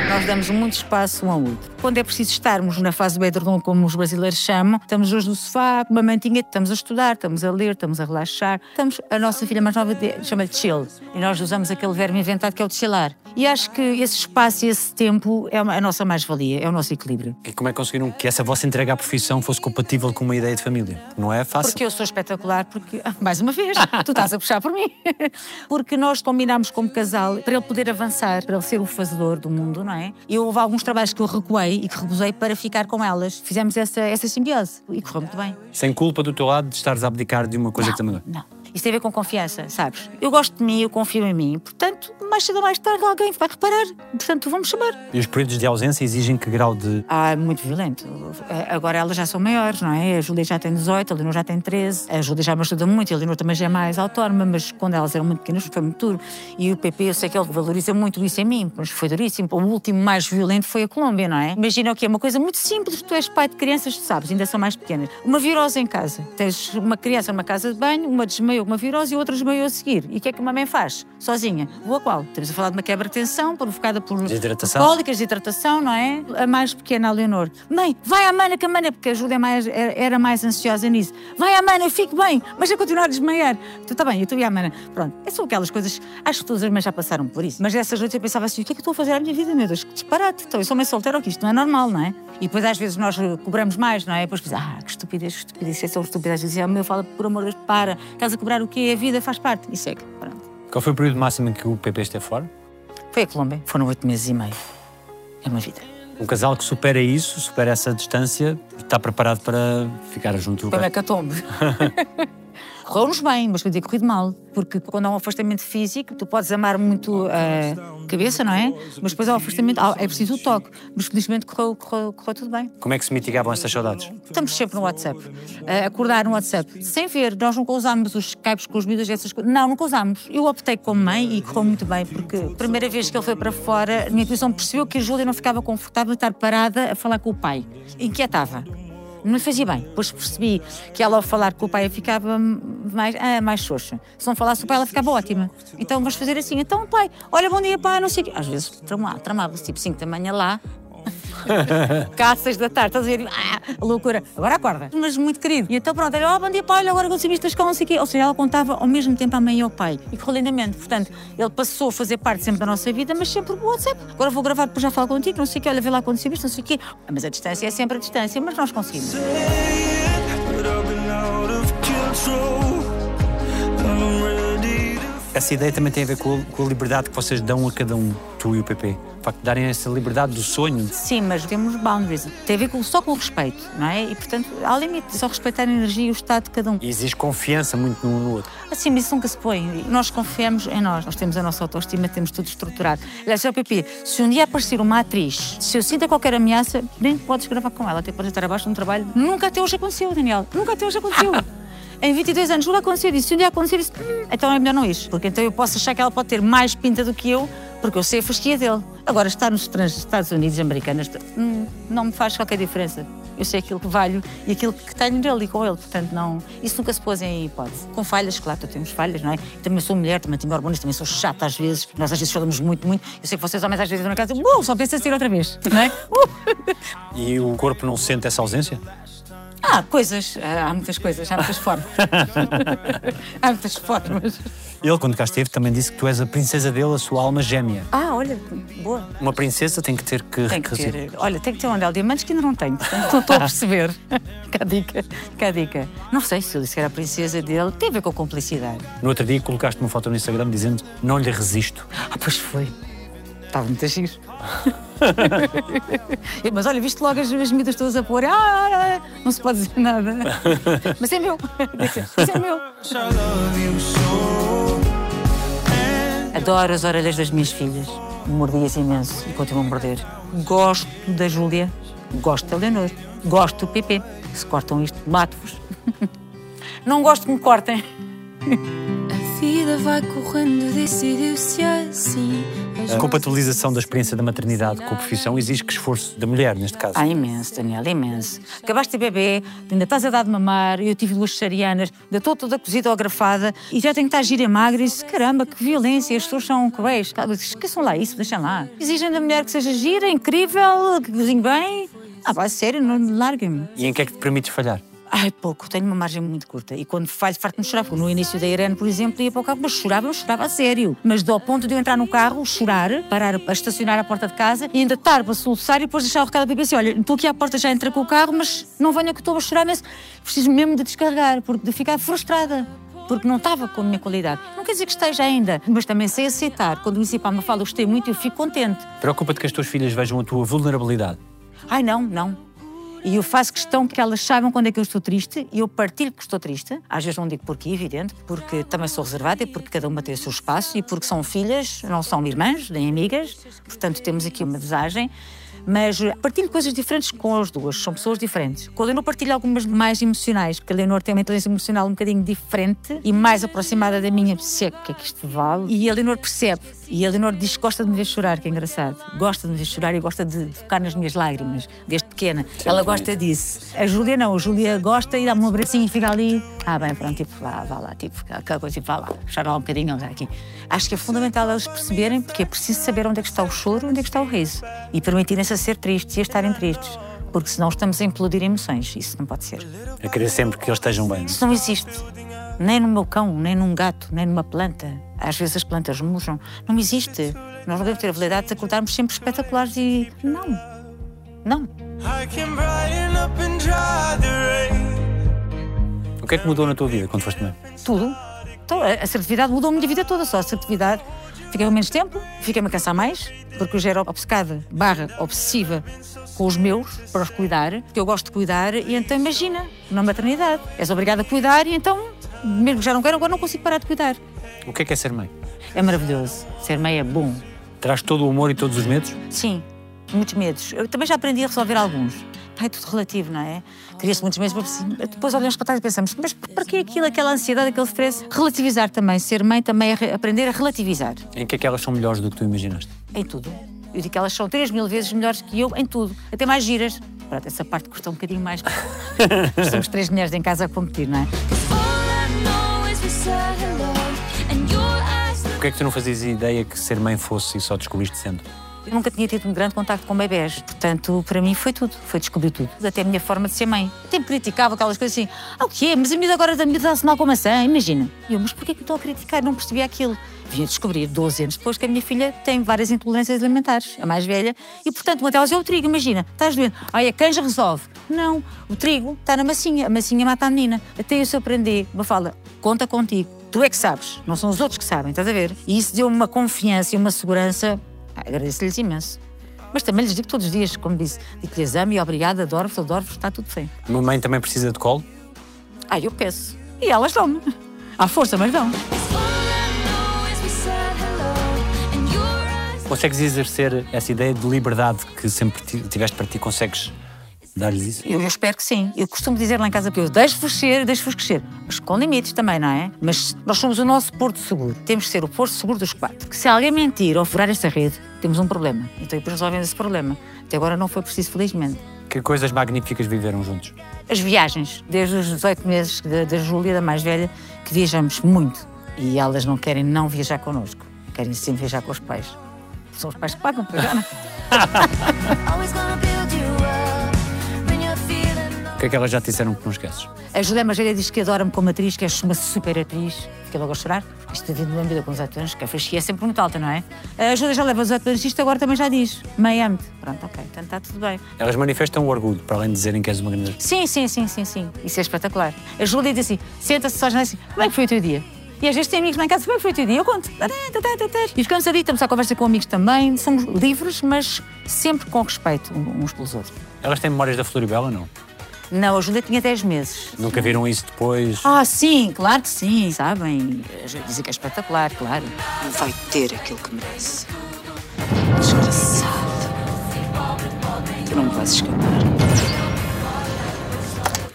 Nós damos muito espaço um ao outro. Quando é preciso estarmos na fase bedroom, como os brasileiros chamam, estamos hoje no sofá, uma mantinha, estamos a estudar, estamos a ler, estamos a relaxar. Estamos, a nossa filha mais nova chama-lhe chill. E nós usamos aquele verbo inventado que é o de. E acho que esse espaço e esse tempo é a nossa mais-valia, é o nosso equilíbrio. E como é que conseguiram que essa vossa entrega à profissão fosse compatível com uma ideia de família? Não é fácil. Porque eu sou espetacular, porque, mais uma vez, tu estás a puxar por mim. Porque nós combinámos como casal para ele poder avançar, para ele ser o fazedor do mundo, não é? E houve alguns trabalhos que eu recuei e que recusei para ficar com elas. Fizemos essa, essa simbiose e correu muito bem. Sem culpa do teu lado de estares a abdicar de uma coisa que também. Não. Isso tem a ver com confiança, sabes? Eu gosto de mim, eu confio em mim. Portanto, mais cedo ou mais tarde alguém vai reparar. Portanto, vamos chamar. E os períodos de ausência exigem que grau de. Ah, muito violento. Agora elas já são maiores, não é? A Júlia já tem 18, a Leonor já tem 13. A Júlia já me ajuda muito, a Leonor também já é mais autónoma, mas quando elas eram muito pequenas foi muito duro. E o PP, eu sei que ele valoriza muito isso em mim, mas foi duríssimo. O último mais violento foi a Colômbia, não é? Imagina o que é uma coisa muito simples, tu és pai de crianças, tu sabes, ainda são mais pequenas. Uma virose em casa. Tens uma criança numa casa de banho, uma desmaiou com uma virose e outra desmaiou a seguir. E o que é que uma mãe faz? Sozinha. Vou a qual? Estamos a falar de uma quebra de tensão provocada por Desidratação. cólicas, desidratação, não é? A mais pequena, a Leonor. Mãe, vai à mana, que a mana, porque a Júlia é mais, era mais ansiosa nisso. Vai à mana, fique bem, mas a continuar a desmaiar. Tu está bem, eu estou a ir à mana. Pronto, essas são aquelas coisas, acho que todas as mães já passaram por isso. Mas essas noites eu pensava assim, o que é que eu estou a fazer à minha vida, meu Deus? Que disparate. Então, eu sou mãe solteira, ou que isto não é normal, não é? E depois às vezes nós cobramos mais, não é? Depois pensamos, ah, que estupidez, que estupidez, é só estupidez. Dizia, meu, fala, por amor de Deus, para. Estás a cobrar o quê? A vida faz parte. E segue. Pronto. Qual foi o período máximo em que o PP esteve fora? Foi a Colômbia, foram oito meses e meio. É uma vida. Um casal que supera isso, supera essa distância, está preparado para ficar junto uma resto. hecatombe. Correu-nos bem, mas podia ter corrido mal. Porque quando há um afastamento físico, tu podes amar muito a cabeça, não é? Mas depois há o afastamento, é preciso o toque. Mas felizmente correu, correu, correu tudo bem. Como é que se mitigavam essas saudades? Estamos sempre no WhatsApp. A acordar no WhatsApp. Sem ver, nós nunca usámos os Skypes com os vídeos essas coisas. Não, nunca usámos. Eu optei como mãe e correu muito bem, porque a primeira vez que ele foi para fora, a minha intuição percebeu que a Júlia não ficava confortável de estar parada a falar com o pai. Inquietava. Não me fazia bem. Depois percebi que ela, ao falar com o pai, ficava mais, ah, mais xoxa. Se não falasse o pai, ela ficava ótima. Então vamos fazer assim. Então, pai, olha, bom dia, pai, não sei o quê. Às vezes tramava- tramava-se, tipo 5 da manhã lá, cá às seis da tarde, estás a ver? Ah, loucura. Agora acorda. Mas muito querido. E então pronto, ele, oh, bom dia, pai, olha, agora da escola, não sei o quê. Ou seja, ela contava ao mesmo tempo à mãe e ao pai. E correu lindamente. Portanto, ele passou a fazer parte sempre da nossa vida, mas sempre por WhatsApp. Agora vou gravar, depois já falo contigo, não sei o quê, olha, vê lá aconteceu isto, não sei o quê. Mas a distância é sempre a distância, mas nós conseguimos. But I've been out of control. I'm ready Essa ideia também tem a ver com a, com a liberdade que vocês dão a cada um, tu e o PP. O facto de darem essa liberdade do sonho. Sim, mas temos boundaries. Tem a ver com, só com o respeito, não é? E, portanto, há limite. Só respeitar a energia e o estado de cada um. E exige confiança muito num no outro. Assim, mas isso nunca se põe. Nós confiamos em nós. Nós temos a nossa autoestima, temos tudo estruturado. Aliás, é o PP. Se um dia aparecer uma atriz, se eu sinto qualquer ameaça, nem podes gravar com ela. Até podes estar abaixo de um trabalho. Nunca até hoje aconteceu, Daniel. Nunca até hoje aconteceu. Em 22 anos, nunca aconteceu isso. Se um dia acontecer isso, hum, então é melhor não ir. Porque então eu posso achar que ela pode ter mais pinta do que eu, porque eu sei a fasquia dele. Agora, estar nos Estados Unidos americanos hum, não me faz qualquer diferença. Eu sei aquilo que valho e aquilo que tenho nele e com ele. Portanto, não, isso nunca se pôs em hipótese. Com falhas, claro, temos falhas, não é? Também sou mulher, também tenho hormônios, também sou chata às vezes. Nós às vezes falamos muito, muito. Eu sei que vocês homens às vezes na casa, uh, só pensa em sair outra vez, não é? Uh! E o corpo não sente essa ausência? Há coisas, há muitas coisas, há muitas formas. há muitas formas. Ele, quando cá esteve, também disse que tu és a princesa dele, a sua alma gêmea. Ah, olha, boa. Uma princesa tem que ter que Tem que ter, olha, tem que ter um anel de diamantes que ainda não tenho, portanto não estou a perceber. cá dica, cá dica. Não sei se eu disse que era a princesa dele, tem a ver com a cumplicidade. No outro dia colocaste uma foto no Instagram dizendo não lhe resisto. Ah, pois foi. Estava muito a giro. Mas olha, viste logo as, as miúdas todas a pôr. Ah, ah, ah, não se pode dizer nada. Mas é meu. Mas é meu. Adoro as orelhas das minhas filhas. Mordi-as imenso e continuo a morder. Gosto da Júlia, gosto da Leonor, gosto do PP. Se cortam isto, mato-vos. Não gosto que me cortem. A vida vai correndo, decidiu-se assim. As A compatibilização da experiência da maternidade com a profissão exige que esforço da mulher, neste caso. Ah, imenso, Daniel, imenso. Acabaste de ter bebê, ainda estás a dar de mamar, eu tive duas cesarianas, ainda estou toda cozida ou grafada e já tenho que estar gira magra e disse, caramba, que violência, as pessoas são cruéis. Calma, Esqueçam lá isso, deixem lá. Exigem da mulher que seja gira, incrível, que cozinhe bem. Ah, vai, sério, não larguem-me. E em que é que te permites falhar? Ai, pouco, tenho uma margem muito curta. E quando falho, farto-me chorar. Porque no início da Irene, por exemplo, ia para o carro, mas chorava, eu chorava a sério. Mas do ao ponto de eu entrar no carro, chorar, parar a estacionar à porta de casa e ainda estar para soluçar e depois deixar o recado a BBC: olha, estou aqui à porta, já entrei com o carro, mas não venha que estou a chorar, mas preciso mesmo de descarregar, porque de ficar frustrada. Porque não estava com a minha qualidade. Não quer dizer que esteja ainda, mas também sei aceitar. Quando o municipal me fala, gostei muito, eu fico contente. Preocupa-te que as tuas filhas vejam a tua vulnerabilidade. Ai, não, não. E eu faço questão que elas saibam quando é que eu estou triste e eu partilho que estou triste. Às vezes não digo porquê, evidente, porque também sou reservada e porque cada uma tem o seu espaço e porque são filhas, não são irmãs nem amigas. Portanto, temos aqui uma desagem. Mas eh, partilho coisas diferentes com as duas, são pessoas diferentes. Com a Leonor partilho algumas mais emocionais, porque a Leonor tem uma inteligência emocional um bocadinho diferente e mais aproximada da minha, sei o que é que isto vale. E a Leonor percebe. E a Leonor diz que gosta de me ver chorar, que é engraçado. Gosta de me ver chorar e gosta de tocar nas minhas lágrimas, desde pequena. Ela gosta disso. A Júlia não, a Júlia gosta e dá-me um abracinho e fica ali. Ah, bem, pronto, tipo, vá, vá lá, tipo, aquela coisa, tipo, vá lá, chorar lá um bocadinho, já aqui. Acho que é fundamental elas perceberem que é preciso saber onde é que está o choro e onde é que está o riso. E permitirem-se a ser tristes e a estarem tristes. Porque senão estamos a implodir emoções. Isso não pode ser. A querer sempre que eles estejam bem. Isso não existe. Nem no meu cão, nem num gato, nem numa planta. Às vezes as plantas murcham. Não existe. Nós não devemos ter a validade de acordarmos sempre espetaculares e. Não. Não. I can brighten up and dry the rain. O que é que mudou na tua vida quando foste mãe? Tudo. Então, a assertividade mudou a minha vida toda, só a assertividade. Fiquei com menos tempo, fiquei-me a cansar mais, porque eu já era obcecada, barra, obsessiva com os meus, para os cuidar, que eu gosto de cuidar, e então imagina, na maternidade, és obrigada a cuidar, e então, mesmo que já não quero, agora não consigo parar de cuidar. O que é que é ser mãe? É maravilhoso. Ser mãe é bom. Traz todo o humor e todos os medos? Sim, muitos medos. Eu também já aprendi a resolver alguns. É tudo relativo, não é? Cria-se muitos medos, mas assim, depois olhamos para trás e pensamos, mas para que aquilo, aquela ansiedade, aquele stress? Relativizar também. Ser mãe também é re- aprender a relativizar. Em que é que elas são melhores do que tu imaginaste? Em tudo. Eu digo que elas são 3 mil vezes melhores que eu em tudo. Até mais giras. Pronto, essa parte custa um bocadinho mais. Somos três mulheres em casa a competir, não é? Que é que tu não fazias ideia que ser mãe fosse e só descobriste sendo? Eu nunca tinha tido um grande contacto com bebés, portanto, para mim foi tudo, foi descobrir tudo. Até a minha forma de ser mãe. Até me criticava aquelas coisas assim, ah, o quê? Mas a miúda agora da miúda dá-se mal com maçã, imagina. E eu, mas porquê que eu estou a criticar? Não percebia aquilo. Vinha descobrir 12 anos depois que a minha filha tem várias intolerâncias alimentares, a mais velha, e portanto uma delas é o trigo, imagina, estás doente, ai a canja resolve. Não, o trigo está na massinha, a massinha mata a menina. Até eu se eu aprender, uma fala, conta contigo, tu é que sabes, não são os outros que sabem, estás a ver? E isso deu-me uma confiança e uma segurança, agradeço-lhes imenso. Mas também lhes digo todos os dias, como disse, digo que lhes amo e obrigada, adoro-vos, adoro-vos, está tudo bem. Uma mãe também precisa de colo? Ah, eu peço. E elas dão-me. À força, mas dão. Consegues exercer essa ideia de liberdade que sempre ti- tiveste para ti? Consegues dar-lhes isso? Eu, eu espero que sim. Eu costumo dizer lá em casa que eu deixo-vos ser, deixo-vos crescer. Mas com limites também, não é? Mas nós somos o nosso porto seguro. Temos de ser o porto seguro dos quatro. Que se alguém mentir ou furar esta rede, temos um problema. Então depois resolvemos esse problema. Até agora não foi preciso, felizmente. Que coisas magníficas viveram juntos? As viagens, desde os 18 meses da, da Júlia, da mais velha, que viajamos muito. E elas não querem não viajar connosco. Querem sempre viajar com os pais. São os pais que pagam, pois já não. que é que elas já te disseram que não esqueces? A Julia Magéria diz que adora-me como atriz, que é uma super atriz. Fiquei logo a chorar. Isto de uma vida com 18 anos, que a fasquia é sempre muito alta, não é? A Júlia já leva os 18 anos, isto agora também já diz. Amo-te. Pronto, ok, então está tudo bem. Elas manifestam o orgulho, para além de dizerem que és uma grande. Sim, sim, sim, sim, sim. Isso é espetacular. A Júlia diz assim: senta-se só assim, como é que foi o teu dia? E às vezes tem amigos lá em casa, como é que foi o teu dia? Eu conto. E ficamos ali, estamos à conversa com amigos também. Somos livres, mas sempre com respeito uns pelos outros. Elas têm memórias da Floribela ou não? Não, a Júlia tinha 10 meses. Nunca viram isso depois? Ah, sim, claro que sim, sabem? Dizem que é espetacular, claro. Vai ter aquilo que merece. Desgraçado. Tu não me vais escapar.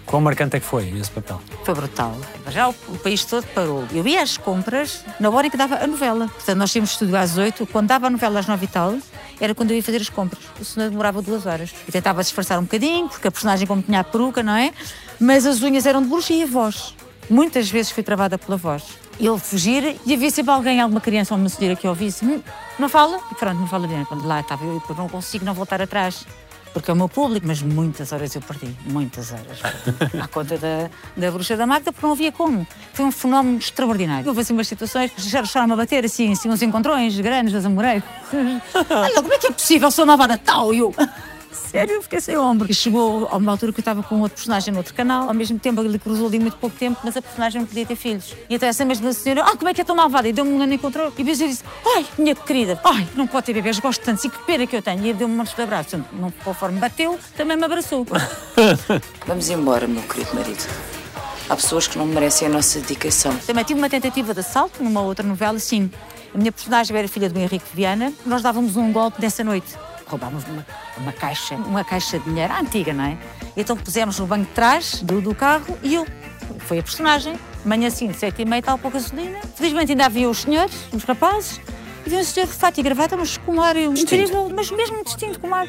Quão marcante é que foi esse papel? Foi brutal. Já o, o país todo parou. Eu ia às compras na hora em que dava a novela. Portanto, nós tínhamos estúdio às 8, quando dava a novela às 9 e tal, era quando eu ia fazer as compras. O senhor demorava duas horas. Eu tentava disfarçar um bocadinho, porque a personagem, como tinha a peruca, não é? Mas as unhas eram de bruxa e a voz. Muitas vezes fui travada pela voz. Ele fugir e havia sempre alguém, alguma criança ou uma senhora que ouvisse, "Hum, não fala? E pronto, não fala bem. Quando lá estava eu, não consigo não voltar atrás. Porque é o meu público, mas muitas horas eu perdi. Muitas horas. À conta da, da bruxa da Magda, porque não havia como. Foi um fenómeno extraordinário. Houve assim umas situações, já deixaram-me a bater assim, assim, uns encontrões grandes das Amoreiras. Olha, como é que é possível? Sou nova a Natal e eu. Sério, eu fiquei sem ombro. E chegou a uma altura que eu estava com outro personagem no outro canal, ao mesmo tempo ele cruzou ali muito pouco tempo, mas a personagem não podia ter filhos. E então essa mesma senhora, ah, como é que é tão malvada? E deu-me um ano encontrou. E depois eu disse, ai, minha querida, ai, não pode ter bebês, gosto tanto, e que pena que eu tenho. E ele deu-me um monte de abraços. Não, conforme bateu, também me abraçou. Vamos embora, meu querido marido. Há pessoas que não merecem a nossa dedicação. Também tive uma tentativa de assalto numa outra novela, sim. A minha personagem era filha do Henrique Viana. Nós dávamos um golpe nessa noite. Roubámos uma, uma caixa, uma caixa de dinheiro antiga, não é? Então pusemos no banco de trás do, do carro e eu. Foi a personagem. Manhã assim, sete e meia, tal, pouca gasolina. Felizmente ainda havia os senhores, os rapazes. E veio um senhor de fato e gravata, mas com um ar incrível, mas mesmo distinto, com um ar.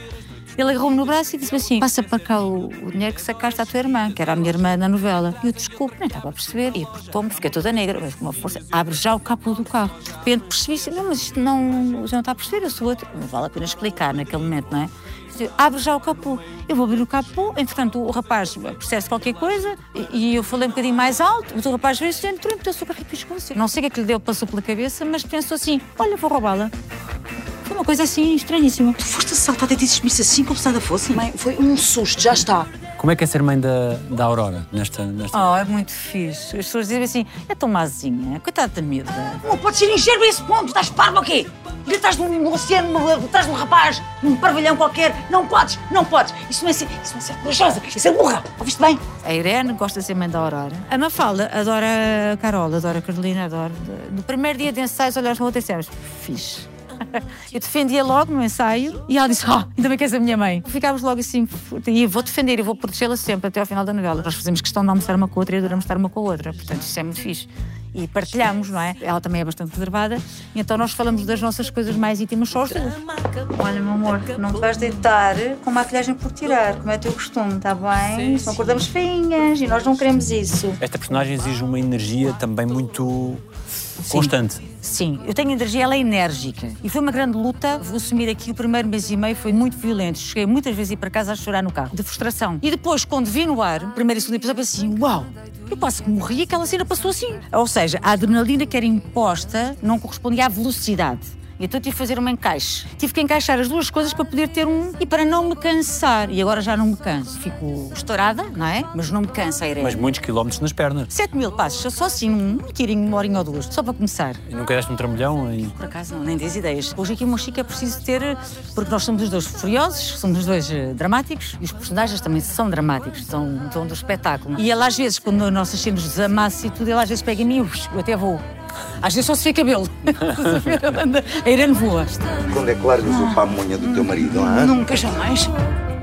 Ele agarrou-me no braço e disse assim: Passa para cá o, o dinheiro que sacaste à tua irmã, que era a minha irmã na novela. E eu, desculpe, nem estava a perceber. E apertou-me, fiquei toda negra, mas com uma força. Abre já o capô do carro. De repente percebi assim: Não, mas isto não, já não está a perceber, eu sou outra. Não vale a pena explicar naquele momento, não é? Abre já o capô. Eu vou abrir o capô, entretanto o rapaz percebe qualquer coisa e, e eu falei um bocadinho mais alto. Mas o rapaz veio assim, entrou e meteu-se o carro e Não sei o que é que lhe deu, passou pela cabeça, mas pensou assim: Olha, vou roubá-la. Foi uma coisa assim estranhíssima. Tu foste assaltada e dizes-me isso assim como se nada fosse? Mãe, foi um susto, já está. Como é que é ser mãe da, da Aurora nesta, nesta... Oh, é muito fixe. As pessoas dizem assim: é tão mazinha, coitada da miúda. Não pode ser ingênuo a esse ponto, estás parvo ou quê? Gritas num, num oceano, atrás de um rapaz, num parvalhão qualquer. Não podes, não podes. Isso não é ser, isso não é ser corajosa, isso é burra. Ouviste bem? A Irene gosta de ser mãe da Aurora. A Mafalda adora a Carol, adora a Carolina, adora. No primeiro dia de ensaios, olhamos para outra e dissemos: fixe. Eu defendia logo no ensaio e ela disse: Oh, ainda bem que és a minha mãe. Ficámos logo assim, e eu vou defender, eu vou protegê-la sempre até ao final da novela. Nós fazemos questão de almoçar uma com a outra e adoramos estar uma com a outra. Portanto, isso é muito fixe. E partilhamos, não é? Ela também é bastante reservada, e então nós falamos das nossas coisas mais íntimas só os dois. Olha, meu amor, não te vais deitar com maquilhagem por tirar, como é teu costume, está bem? Não acordamos feinhas e nós não queremos isso. Esta personagem exige uma energia também muito constante. Sim, eu tenho energia, ela é enérgica. E foi uma grande luta. Vou assumir aqui, o primeiro mês e meio foi muito violento. Cheguei muitas vezes para casa a chorar no carro, de frustração. E depois, quando vi no ar, primeiro e segundo episódio, assim: uau! Eu quase que morri aquela cena passou assim. Ou seja, a adrenalina que era imposta não correspondia à velocidade. E então tive que fazer um encaixe. Tive que encaixar as duas coisas para poder ter um. e para não me cansar. E agora já não me canso. Fico estourada, não é? Mas não me cansa a Irene. Mas muitos quilómetros nas pernas. 7 mil passos, só assim, um tirinho, uma horinha ou duas, só para começar. E nunca deste um trambolhão e... Por acaso não, nem tens ideias. Hoje aqui o meu Chico é preciso ter, porque nós somos os dois furiosos, somos os dois eh, dramáticos e os personagens também são dramáticos, são, são do espetáculo. E ele às vezes, quando nós assistimos desamasse e tudo, ele às vezes pega em mim, eu até vou. Às vezes só se vê cabelo. a Irene voa. Quando é que largas o pamonha do teu marido, hã? Nunca, jamais.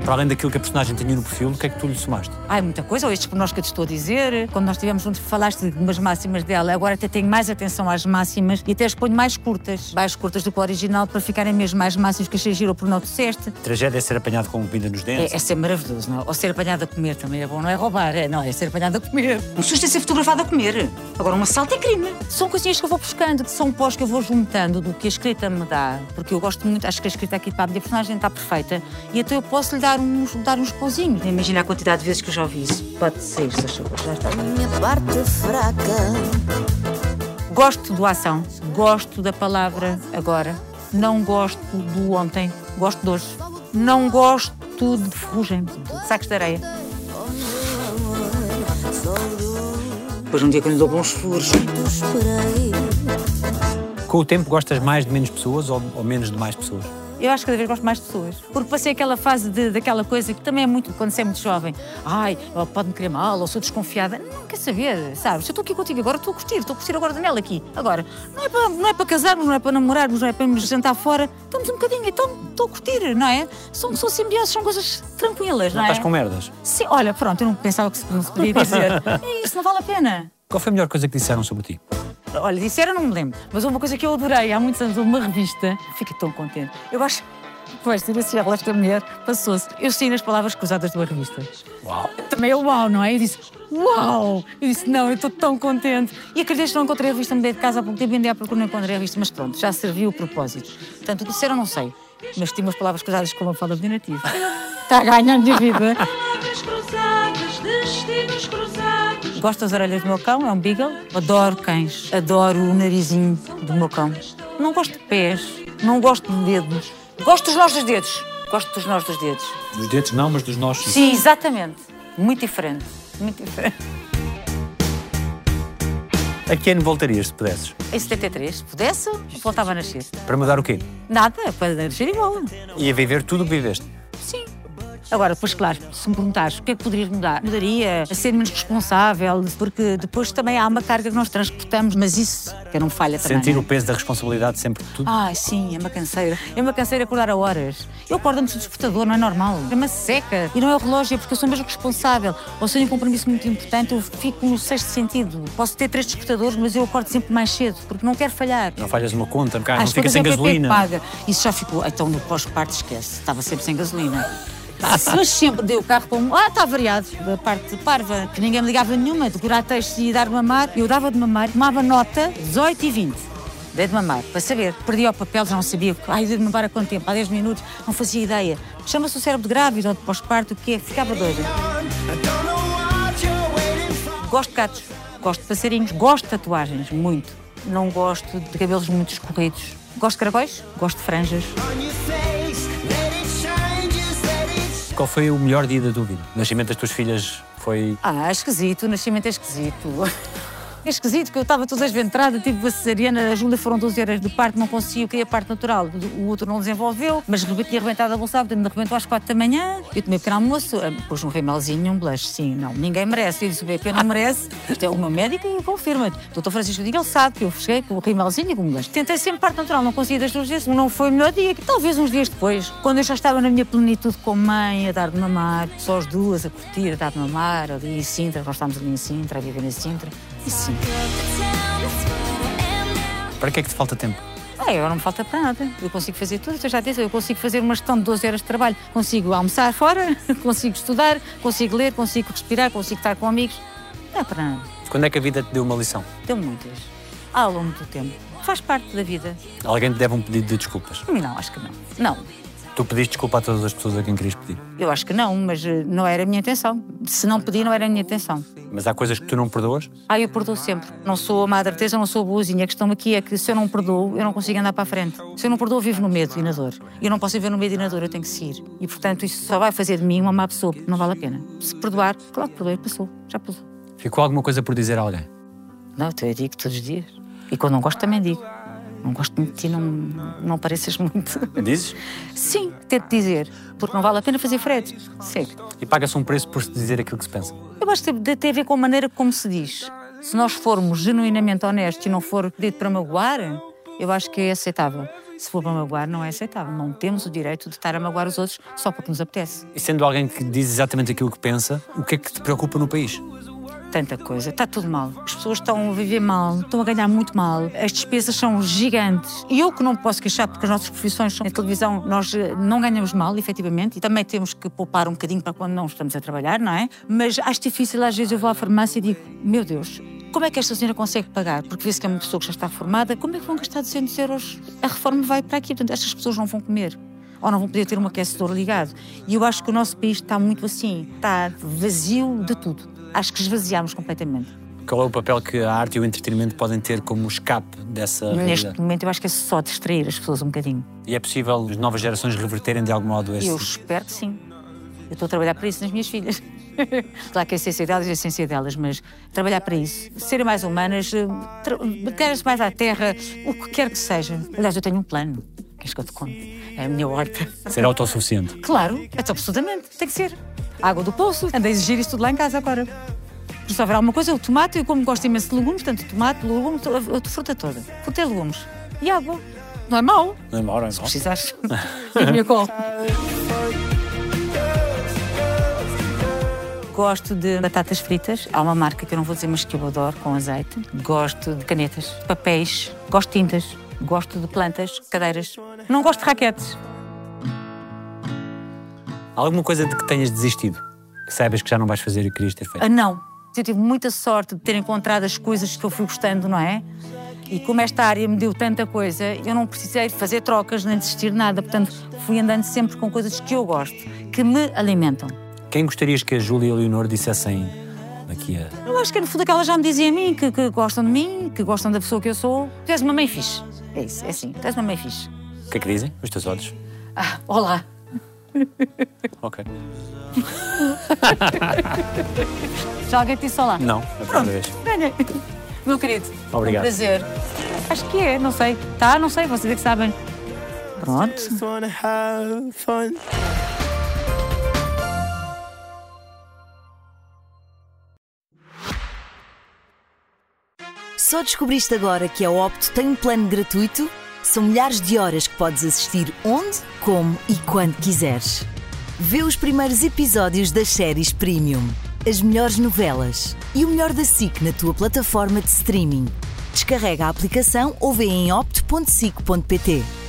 Para além daquilo que a personagem tinha no perfil, o que é que tu lhe somaste? Ai, muita coisa, ou estes pormenores que eu te estou a dizer. Quando nós estivemos juntos, falaste de umas máximas dela. Agora até tenho mais atenção às máximas e até as ponho mais curtas. Mais curtas do que o original, para ficarem mesmo mais máximas que achei giro por não disseste. Tragédia é ser apanhado com comida nos dentes. É, é ser maravilhoso, não é? Ou ser apanhado a comer também é bom, não é roubar, é, não, é ser apanhado a comer. Um susto é ser fotografado a comer. Agora, um assalto é crime. São coisinhas que eu vou buscando, que são pós que eu vou juntando do que a escrita me dá, porque eu gosto muito, acho que a escrita aqui para a minha personagem está perfeita, e então eu posso lhe dar uns, dar uns pauzinhos. Imagina a quantidade de vezes que eu já ouvi isso. Pode ser, se achou, já está. Minha parte fraca. Gosto do ação, gosto da palavra agora, não gosto do ontem, gosto de hoje. Não gosto de ferrugem, de sacos de areia. Depois um dia que eu lhe dou bons furos. Com o tempo, gostas mais de menos pessoas ou, ou menos de mais pessoas? Eu acho que cada vez gosto mais de pessoas. Porque passei aquela fase de, daquela coisa que também é muito quando você é muito jovem. Ai, pode-me querer mal, ou sou desconfiada. Não quer saber, sabes? Eu estou aqui contigo agora, estou a curtir, estou a curtir agora Daniela aqui. Agora, não é, para, não é para casarmos, não é para namorarmos, não é para nos jantar fora. Estamos um bocadinho, então estou a curtir, não é? São, são simbioses, são coisas tranquilas, não, Não é? estás com merdas? Sim, olha, pronto, eu não pensava que se não se podia dizer. é isso, não vale a pena. Qual foi a melhor coisa que disseram sobre ti? Olha, disseram, não me lembro, mas houve uma coisa que eu adorei há muitos anos, houve uma revista, fiquei tão contente. Eu acho que vai ser assim, ela, esta mulher passou-se. Eu saí nas palavras cruzadas de uma revista. Uau! Também é uau, não é? Eu disse, uau! Eu disse, não, eu estou tão contente. E acredito que não encontrei a revista, mudei de casa há pouco tempo e à procura, não encontrei a revista, mas pronto, já serviu o propósito. Portanto, o que disseram, não sei, mas tinha umas palavras cruzadas com uma fala de nativo. Está a ganhar a minha vida. Palavras cruzadas, destinos cruzados. Gosto das orelhas do meu cão, é um beagle. Adoro cães, adoro o narizinho do meu cão. Não gosto de pés, não gosto de dedos. Gosto dos nossos dedos. Gosto dos nós dos dedos. Dos dedos não, mas dos nós. sim. Sim, exatamente. Muito diferente. Muito diferente. A que ano voltarias, se pudesses? Em 73, se pudesse, voltava a nascer. Para mudar o quê? Nada, para nascer igual. E a viver tudo o que viveste. Sim. Agora, pois claro, se me perguntares o que é que poderias mudar, mudaria a ser menos responsável, porque depois também há uma carga que nós transportamos, mas isso que não falha também. Sentir não é? o peso da responsabilidade sempre de tudo. Ai, sim, é uma canseira. É uma canseira acordar a horas. Eu acordo antes do despertador, não é normal. É uma seca. E não é o relógio, é porque eu sou mesmo responsável. Ou se tenho um compromisso muito importante, eu fico no sexto sentido. Posso ter três despertadores, mas eu acordo sempre mais cedo, porque não quero falhar. Não falhas uma conta, no carro, não Às fica sem é que gasolina. paga. Isso já ficou. Então no pós-parto esquece. Estava sempre sem gasolina. Mas sempre dei o carro com um. Ah, está variado. Da parte parva, que ninguém me ligava nenhuma. Decorar textos e dar mamar. Eu dava de mamar, tomava nota 18 e 20. Dei de mamar, para saber. Perdi o papel, já não sabia. Ai, dei de mamar há quanto tempo? Há 10 minutos. Não fazia ideia. Chama-se o cérebro de grávida ou de pós-parto, o que é? Ficava doida. Gosto de gatos, gosto de passarinhos, gosto de tatuagens, muito. Não gosto de cabelos muito escorridos. Gosto de caracóis, gosto de franjas. Qual foi o melhor dia da tua vida? O nascimento das tuas filhas foi. Ah, esquisito, o nascimento é esquisito. É esquisito que eu estava toda esventrada, tive uma cesariana, a Júlia foram 12 horas de parto, não consegui, eu queria parte natural. O outro não desenvolveu, mas tinha arrebentado a bolsa, portanto arrebentou às 4 da manhã. Eu tomei pequeno almoço, ah, pus um rimelzinho e um blush. Sim, não, ninguém merece. Eu disse, o BP não merece. Isto é uma médica e confirma. Doutor Francisco Diga, ele sabe que eu cheguei com o rimelzinho e com o blush. Tentei sempre parte natural, não consegui das duas vezes, não foi o melhor dia. Talvez uns dias depois, quando eu já estava na minha plenitude com mãe, a dar de mamar, só as duas a curtir, a dar de mamar, ali em Sintra, nós estávamos ali em Sintra, a viver em Sintra. E sim. Para que é que te falta tempo? Ah, agora não me falta para nada. Eu consigo fazer tudo. Eu já disse, eu consigo fazer uma gestão de 12 horas de trabalho. Consigo almoçar fora, consigo estudar, consigo ler, consigo respirar, consigo estar com amigos. Não é para nada. Quando é que a vida te deu uma lição? Deu muitas. Ao longo do tempo. Faz parte da vida. Alguém te deve um pedido de desculpas. Não, acho que não. Não. Tu pediste desculpa a todas as pessoas a quem querias pedir. Eu acho que não, mas eh, não era a minha intenção. Se não pedi, não era a minha intenção. Mas há coisas que tu não perdoas? Ah, eu perdoo sempre. Não sou a Madre Teresa, não sou boazinha. A questão aqui é que se eu não perdoo, eu não consigo andar para a frente. Se eu não perdoo, eu vivo no medo e na dor. Eu não posso viver no medo e na dor, eu tenho que seguir. E, portanto, isso só vai fazer de mim uma má pessoa. Não vale a pena. Se perdoar, claro que perdoei, passou. Já passou. Ficou alguma coisa por dizer a alguém? Não, eu digo todos os dias. E quando não gosto, também digo. Não gosto muito de ti, não, não pareces muito. Dizes? Sim, tento dizer. Porque não vale a pena fazer frete. Segue. E paga-se um preço por se dizer aquilo que se pensa. Eu acho que tem- a ver com a maneira como se diz. Se nós formos genuinamente honestos e não for dito para magoar, eu acho que é aceitável. Se for para magoar, não é aceitável. Não temos o direito de estar a magoar os outros só porque nos apetece. E sendo alguém que diz exatamente aquilo que pensa, o que é que te preocupa no país? Tanta coisa. Está tudo mal. As pessoas estão a viver mal, estão a ganhar muito mal. As despesas são gigantes. E eu que não posso queixar porque as nossas profissões são. Na televisão nós eh, não ganhamos mal, efetivamente, e também temos que poupar um bocadinho para quando não estamos a trabalhar, não é? Mas acho difícil, às vezes eu vou à farmácia e digo: meu Deus, como é que esta senhora consegue pagar? Porque vê-se que é uma pessoa que já está formada, como é que vão gastar 200 euros? A reforma vai para aqui, portanto, estas pessoas não vão comer. Ou não vão poder ter um aquecedor ligado. E eu acho que o nosso país está muito assim, está vazio de tudo. Acho que esvaziámos completamente. Qual é o papel que a arte e o entretenimento podem ter como escape dessa Neste momento, eu acho que é só distrair as pessoas um bocadinho. E é possível as novas gerações reverterem de algum modo esse... Eu espero que sim. Eu estou a trabalhar para isso nas minhas filhas. Claro que a essência delas é a essência delas, mas trabalhar para isso. Serem mais humanas, eh, bater-se mais à terra, o que quer que seja. Aliás, eu tenho um plano. Queres que eu te conte? É a minha horta. Ser autossuficiente. Claro, absolutamente, tem que ser. Água do poço, anda a exigir isso tudo lá em casa agora. Se houver alguma coisa, o tomate, eu como gosto imenso de legumes, tanto tomate, legumes, a fruta toda. Fruta e legumes. E água. Não é mau, Não é mau, não é se mau. precisares. e a minha col. Gosto de batatas fritas. Há uma marca que eu não vou dizer, mas que eu adoro, com azeite. Gosto de canetas, papéis, gosto de tintas, gosto de plantas, cadeiras. Não gosto de raquetes. Alguma coisa de que tenhas desistido? Que saibas que já não vais fazer e querias ter feito? Ah, não. Eu tive muita sorte de ter encontrado as coisas que eu fui gostando, não é? E como esta área me deu tanta coisa, eu não precisei fazer trocas nem desistir de nada. Portanto, fui andando sempre com coisas que eu gosto, que me alimentam. Quem gostarias que a Júlia e a Leonor dissessem daqui a... Eu acho que no fundo que elas já me dizem a mim que, que gostam de mim, que gostam da pessoa que eu sou. Tu és uma mãe fixe. É isso, é assim. Tu és uma mãe fixe. O que é que dizem os teus olhos? Ah, olá. Ok. Já alguém te disse olá? Não, é a primeira vez. Ganhei. Meu querido. Obrigado. Um prazer. Acho que é, não sei. Tá, não sei, vocês é que sabem. Pronto. Só descobriste agora que a Opto tem um plano gratuito? São milhares de horas que podes assistir onde, como e quando quiseres. Vê os primeiros episódios das séries Premium, as melhores novelas e o melhor da SIC na tua plataforma de streaming. Descarrega a aplicação ou vê em opto.sic.pt.